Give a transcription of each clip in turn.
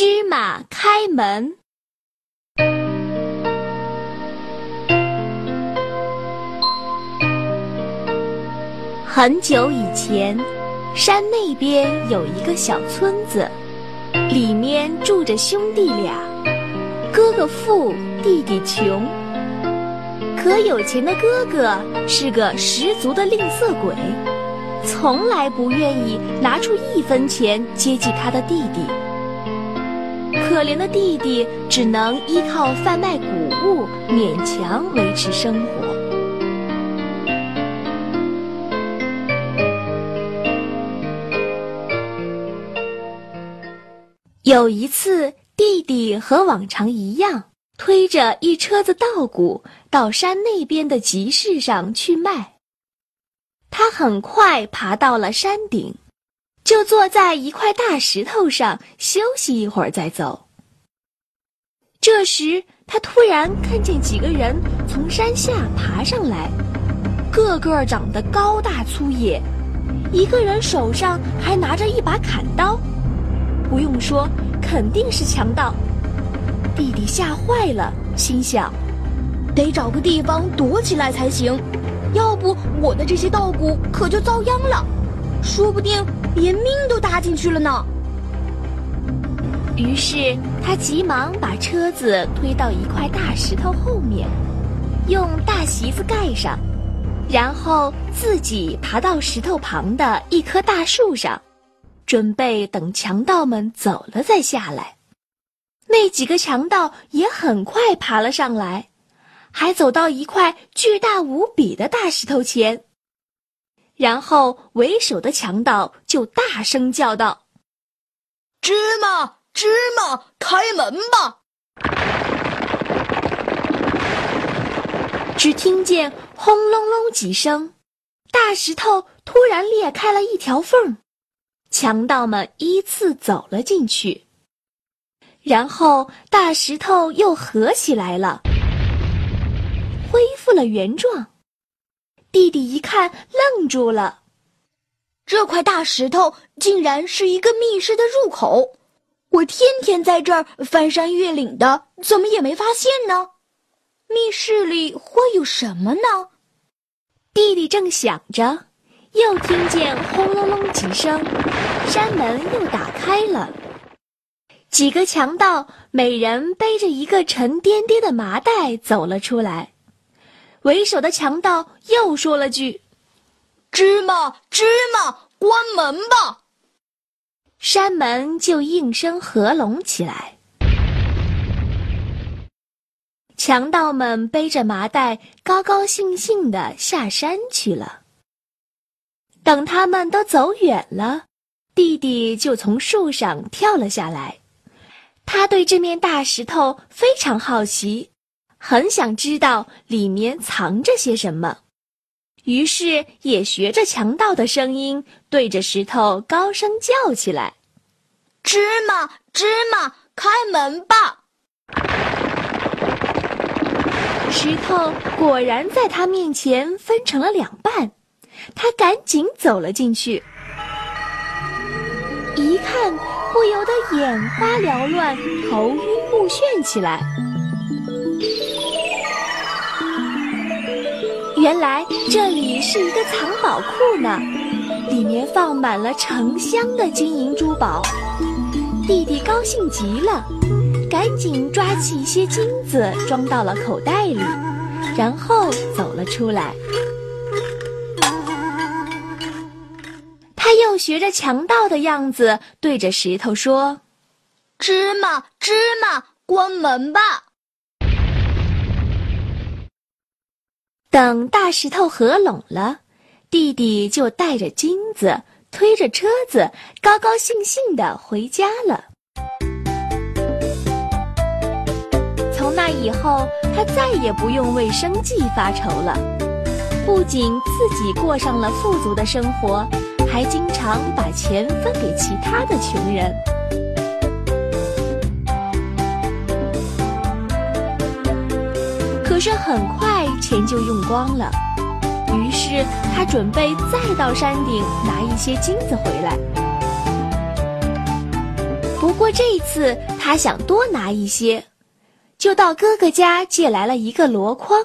芝麻开门。很久以前，山那边有一个小村子，里面住着兄弟俩，哥哥富，弟弟穷。可有钱的哥哥是个十足的吝啬鬼，从来不愿意拿出一分钱接济他的弟弟。可怜的弟弟只能依靠贩卖谷物勉强维持生活。有一次，弟弟和往常一样，推着一车子稻谷到山那边的集市上去卖。他很快爬到了山顶，就坐在一块大石头上休息一会儿再走。这时，他突然看见几个人从山下爬上来，个个长得高大粗野，一个人手上还拿着一把砍刀。不用说，肯定是强盗。弟弟吓坏了，心想：得找个地方躲起来才行，要不我的这些稻谷可就遭殃了，说不定连命都搭进去了呢。于是他急忙把车子推到一块大石头后面，用大席子盖上，然后自己爬到石头旁的一棵大树上。准备等强盗们走了再下来。那几个强盗也很快爬了上来，还走到一块巨大无比的大石头前。然后为首的强盗就大声叫道：“芝麻，芝麻，开门吧！”只听见轰隆隆几声，大石头突然裂开了一条缝。强盗们依次走了进去，然后大石头又合起来了，恢复了原状。弟弟一看，愣住了：这块大石头竟然是一个密室的入口！我天天在这儿翻山越岭的，怎么也没发现呢？密室里会有什么呢？弟弟正想着。又听见轰隆隆几声，山门又打开了。几个强盗每人背着一个沉甸甸的麻袋走了出来。为首的强盗又说了句：“芝麻，芝麻，关门吧！”山门就应声合拢起来。强盗们背着麻袋，高高兴兴地下山去了。等他们都走远了，弟弟就从树上跳了下来。他对这面大石头非常好奇，很想知道里面藏着些什么，于是也学着强盗的声音，对着石头高声叫起来：“芝麻，芝麻，开门吧！”石头果然在他面前分成了两半。他赶紧走了进去，一看不由得眼花缭乱、头晕目眩起来。原来这里是一个藏宝库呢，里面放满了成箱的金银珠宝。弟弟高兴极了，赶紧抓起一些金子装到了口袋里，然后走了出来。他又学着强盗的样子，对着石头说：“芝麻，芝麻，关门吧！”等大石头合拢了，弟弟就带着金子，推着车子，高高兴兴的回家了。从那以后，他再也不用为生计发愁了，不仅自己过上了富足的生活。还经常把钱分给其他的穷人。可是很快钱就用光了，于是他准备再到山顶拿一些金子回来。不过这次他想多拿一些，就到哥哥家借来了一个箩筐，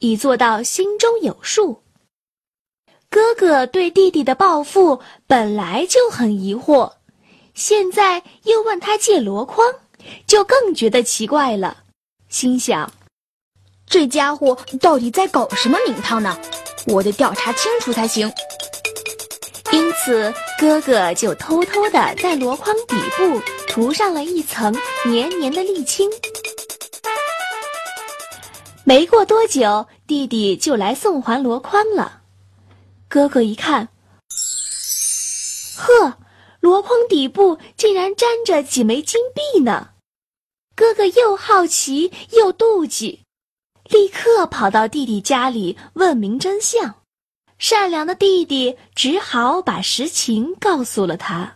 以做到心中有数。哥哥对弟弟的报复本来就很疑惑，现在又问他借箩筐，就更觉得奇怪了，心想：这家伙到底在搞什么名堂呢？我得调查清楚才行。因此，哥哥就偷偷的在箩筐底部涂上了一层黏黏的沥青。没过多久，弟弟就来送还箩筐了。哥哥一看，呵，箩筐底部竟然粘着几枚金币呢！哥哥又好奇又妒忌，立刻跑到弟弟家里问明真相。善良的弟弟只好把实情告诉了他。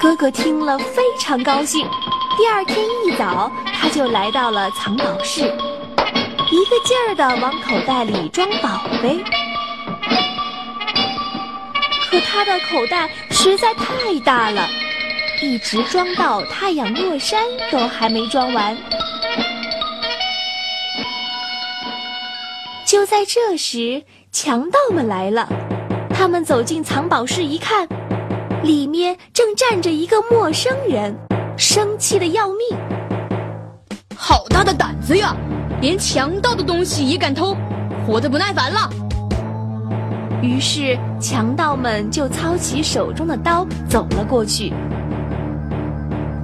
哥哥听了非常高兴，第二天一早他就来到了藏宝室，一个劲儿地往口袋里装宝贝。可他的口袋实在太大了，一直装到太阳落山都还没装完。就在这时，强盗们来了。他们走进藏宝室一看，里面正站着一个陌生人，生气的要命。好大的胆子呀！连强盗的东西也敢偷，活得不耐烦了。于是强盗们就操起手中的刀走了过去。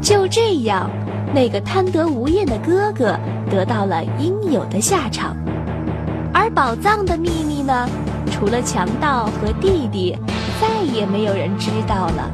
就这样，那个贪得无厌的哥哥得到了应有的下场。而宝藏的秘密呢？除了强盗和弟弟，再也没有人知道了。